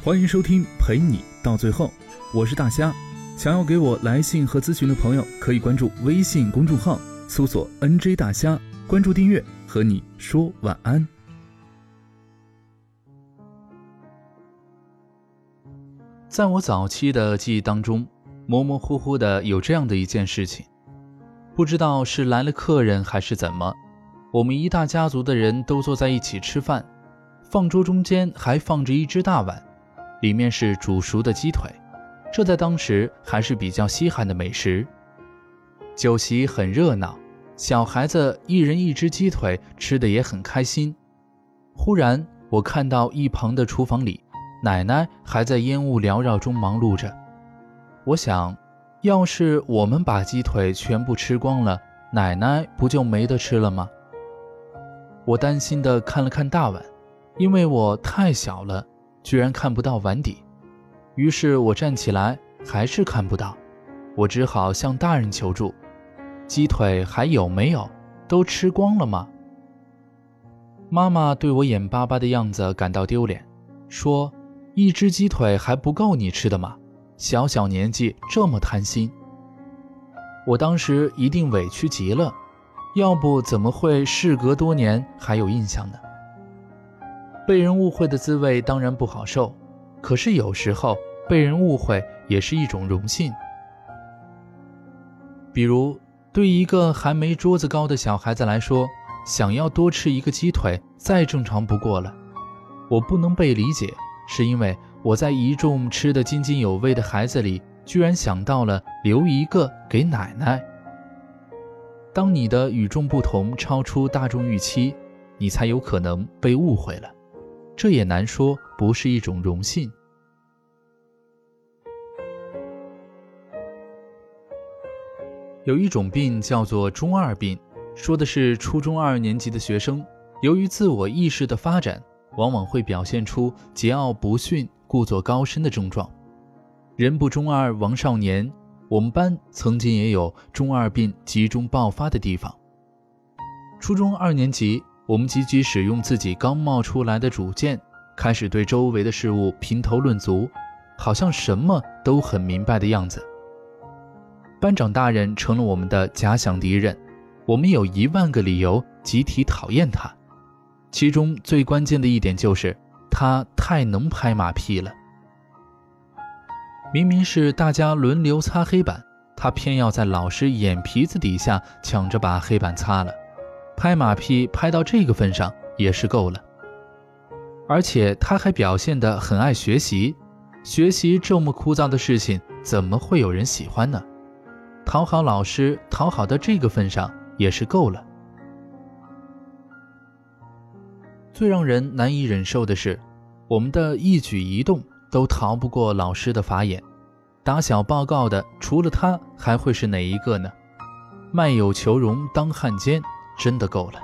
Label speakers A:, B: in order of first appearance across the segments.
A: 欢迎收听陪你到最后，我是大虾。想要给我来信和咨询的朋友，可以关注微信公众号，搜索 “nj 大虾”，关注订阅，和你说晚安。在我早期的记忆当中，模模糊糊的有这样的一件事情，不知道是来了客人还是怎么，我们一大家族的人都坐在一起吃饭，饭桌中间还放着一只大碗。里面是煮熟的鸡腿，这在当时还是比较稀罕的美食。酒席很热闹，小孩子一人一只鸡腿，吃的也很开心。忽然，我看到一旁的厨房里，奶奶还在烟雾缭绕中忙碌着。我想，要是我们把鸡腿全部吃光了，奶奶不就没得吃了吗？我担心地看了看大碗，因为我太小了。居然看不到碗底，于是我站起来，还是看不到，我只好向大人求助：“鸡腿还有没有？都吃光了吗？”妈妈对我眼巴巴的样子感到丢脸，说：“一只鸡腿还不够你吃的吗？小小年纪这么贪心。”我当时一定委屈极了，要不怎么会事隔多年还有印象呢？被人误会的滋味当然不好受，可是有时候被人误会也是一种荣幸。比如，对一个还没桌子高的小孩子来说，想要多吃一个鸡腿再正常不过了。我不能被理解，是因为我在一众吃得津津有味的孩子里，居然想到了留一个给奶奶。当你的与众不同超出大众预期，你才有可能被误会了。这也难说不是一种荣幸。有一种病叫做中二病，说的是初中二年级的学生，由于自我意识的发展，往往会表现出桀骜不驯、故作高深的症状。人不中二枉少年。我们班曾经也有中二病集中爆发的地方。初中二年级。我们积极使用自己刚冒出来的主见，开始对周围的事物评头论足，好像什么都很明白的样子。班长大人成了我们的假想敌人，我们有一万个理由集体讨厌他。其中最关键的一点就是他太能拍马屁了。明明是大家轮流擦黑板，他偏要在老师眼皮子底下抢着把黑板擦了。拍马屁拍到这个份上也是够了，而且他还表现得很爱学习，学习这么枯燥的事情，怎么会有人喜欢呢？讨好老师，讨好到这个份上也是够了。最让人难以忍受的是，我们的一举一动都逃不过老师的法眼，打小报告的除了他还会是哪一个呢？卖友求荣当汉奸。真的够了。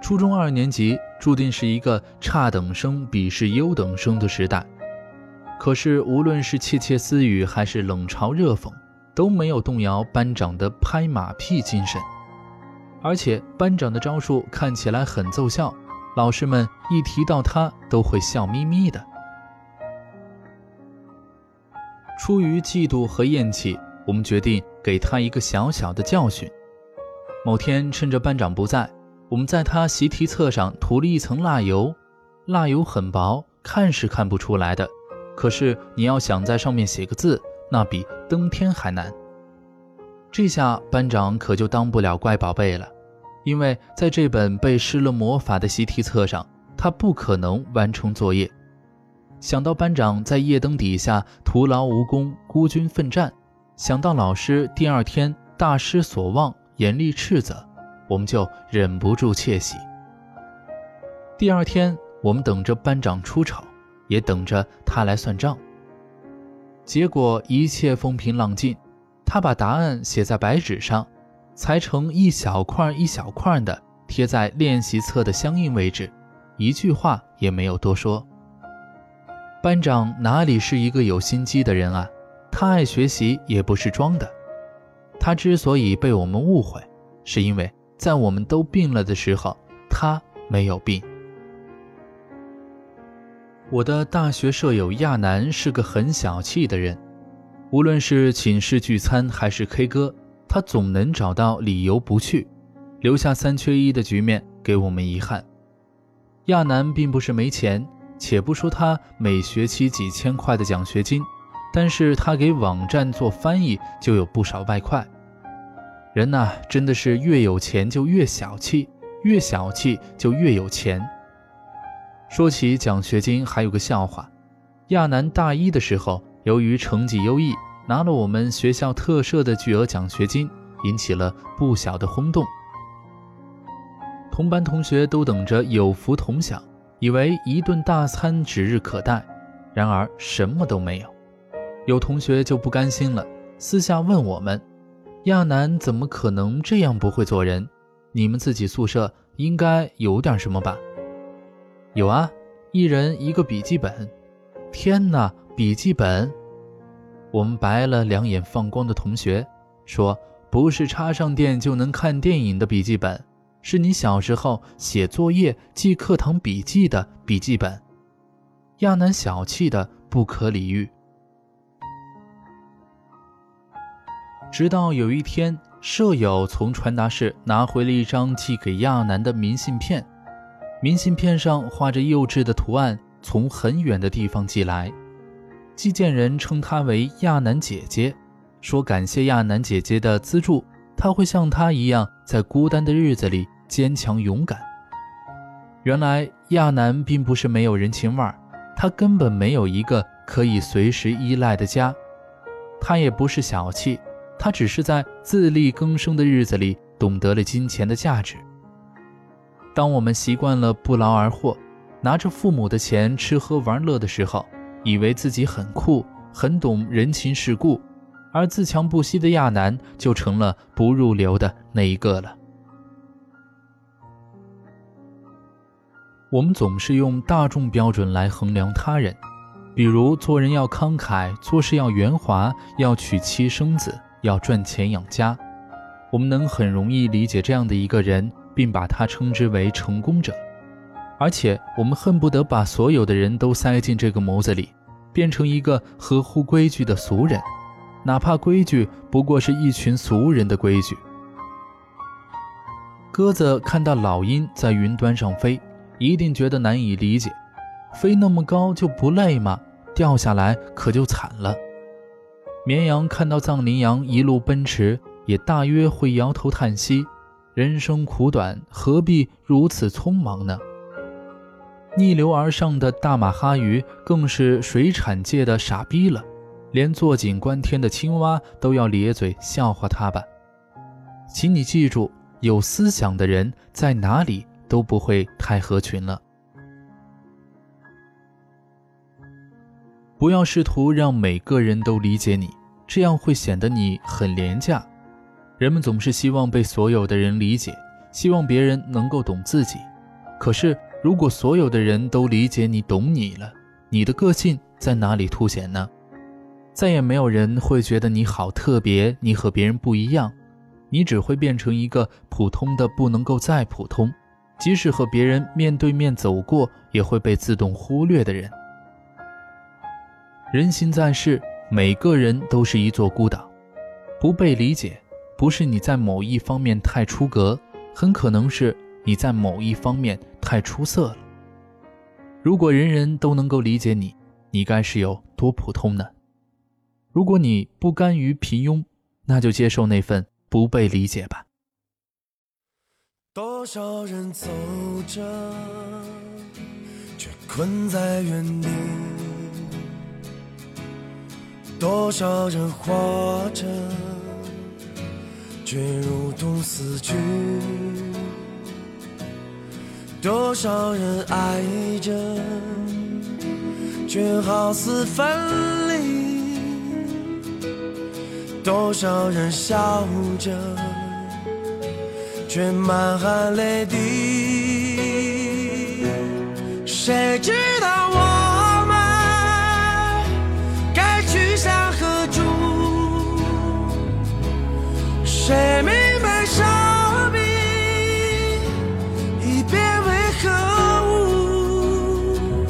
A: 初中二年级注定是一个差等生鄙视优等生的时代，可是无论是窃窃私语还是冷嘲热讽，都没有动摇班长的拍马屁精神。而且班长的招数看起来很奏效，老师们一提到他都会笑眯眯的。出于嫉妒和厌弃。我们决定给他一个小小的教训。某天，趁着班长不在，我们在他习题册上涂了一层蜡油。蜡油很薄，看是看不出来的，可是你要想在上面写个字，那比登天还难。这下班长可就当不了乖宝贝了，因为在这本被施了魔法的习题册上，他不可能完成作业。想到班长在夜灯底下徒劳无功，孤军奋战。想到老师第二天大失所望，严厉斥责，我们就忍不住窃喜。第二天，我们等着班长出丑，也等着他来算账。结果一切风平浪静，他把答案写在白纸上，裁成一小块一小块的贴在练习册的相应位置，一句话也没有多说。班长哪里是一个有心机的人啊？他爱学习也不是装的。他之所以被我们误会，是因为在我们都病了的时候，他没有病。我的大学舍友亚楠是个很小气的人，无论是寝室聚餐还是 K 歌，他总能找到理由不去，留下三缺一的局面给我们遗憾。亚楠并不是没钱，且不说他每学期几千块的奖学金，但是他给网站做翻译就有不少外快。人呐，真的是越有钱就越小气，越小气就越有钱。说起奖学金，还有个笑话。亚楠大一的时候，由于成绩优异，拿了我们学校特设的巨额奖学金，引起了不小的轰动。同班同学都等着有福同享，以为一顿大餐指日可待，然而什么都没有。有同学就不甘心了，私下问我们：“亚楠怎么可能这样不会做人？你们自己宿舍应该有点什么吧？”有啊，一人一个笔记本。天哪，笔记本！我们白了两眼放光的同学说：“不是插上电就能看电影的笔记本，是你小时候写作业记课堂笔记的笔记本。”亚楠小气的不可理喻。直到有一天，舍友从传达室拿回了一张寄给亚楠的明信片。明信片上画着幼稚的图案，从很远的地方寄来。寄件人称她为亚楠姐姐，说感谢亚楠姐姐的资助，她会像她一样，在孤单的日子里坚强勇敢。原来亚楠并不是没有人情味儿，她根本没有一个可以随时依赖的家。她也不是小气，他只是在自力更生的日子里懂得了金钱的价值。当我们习惯了不劳而获，拿着父母的钱吃喝玩乐的时候，以为自己很酷，很懂人情世故，而自强不息的亚楠就成了不入流的那一个了。我们总是用大众标准来衡量他人，比如做人要慷慨，做事要圆滑，要娶妻生子，要赚钱养家。我们能很容易理解这样的一个人。并把他称之为成功者，而且我们恨不得把所有的人都塞进这个模子里，变成一个合乎规矩的俗人，哪怕规矩不过是一群俗人的规矩。鸽子看到老鹰在云端上飞，一定觉得难以理解，飞那么高就不累吗？掉下来可就惨了。绵羊看到藏羚羊一路奔驰，也大约会摇头叹息。人生苦短，何必如此匆忙呢？逆流而上的大马哈鱼更是水产界的傻逼了，连坐井观天的青蛙都要咧嘴笑话它吧。请你记住，有思想的人在哪里都不会太合群了。不要试图让每个人都理解你，这样会显得你很廉价。人们总是希望被所有的人理解，希望别人能够懂自己。可是，如果所有的人都理解你、懂你了，你的个性在哪里凸显呢？再也没有人会觉得你好特别，你和别人不一样，你只会变成一个普通的不能够再普通，即使和别人面对面走过，也会被自动忽略的人。人心在世，每个人都是一座孤岛，不被理解。不是你在某一方面太出格，很可能是你在某一方面太出色了。如果人人都能够理解你，你该是有多普通呢？如果你不甘于平庸，那就接受那份不被理解吧。多少人走着，却困在原地；多少人活着。却如同死去，多少人爱着，却好似分离；多少人笑着，却满含泪滴。谁知道我谁明白生命已变为何物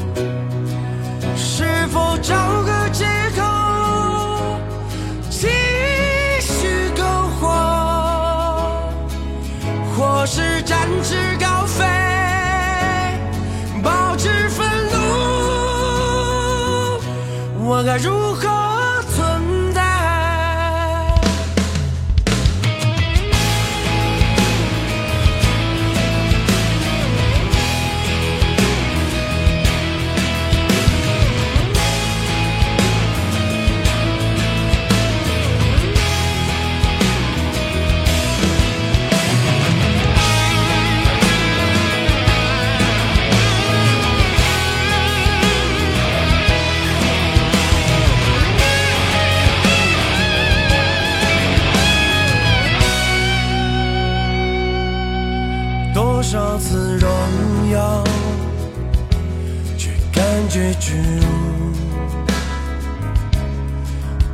B: 是否找个借口继续苟活或是展翅高飞保持愤怒我该如结局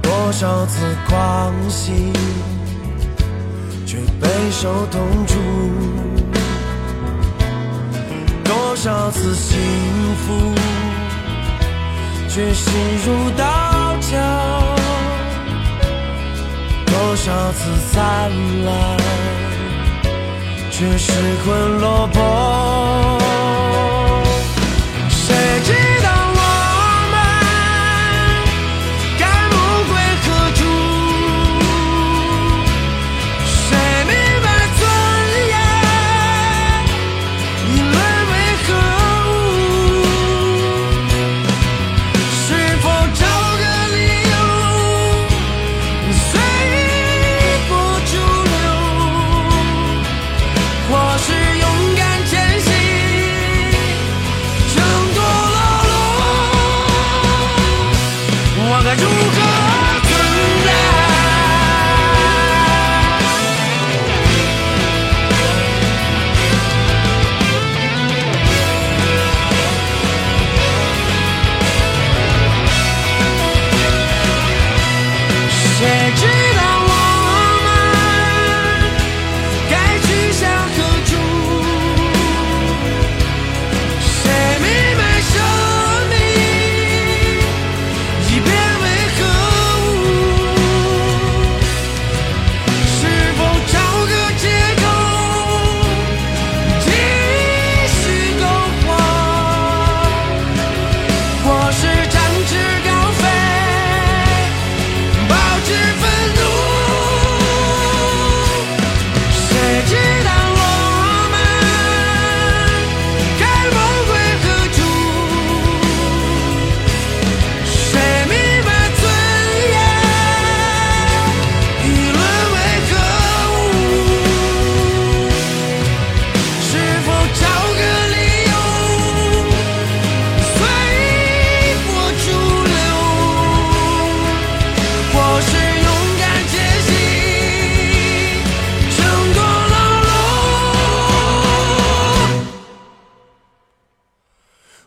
B: 多少次狂喜却倍受痛楚多少次幸福却心如刀绞多少次灿烂却失魂落魄。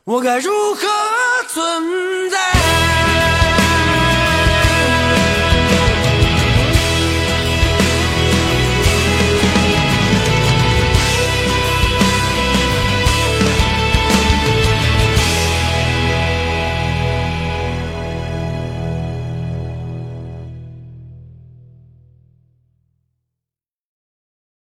B: 我该如何存在？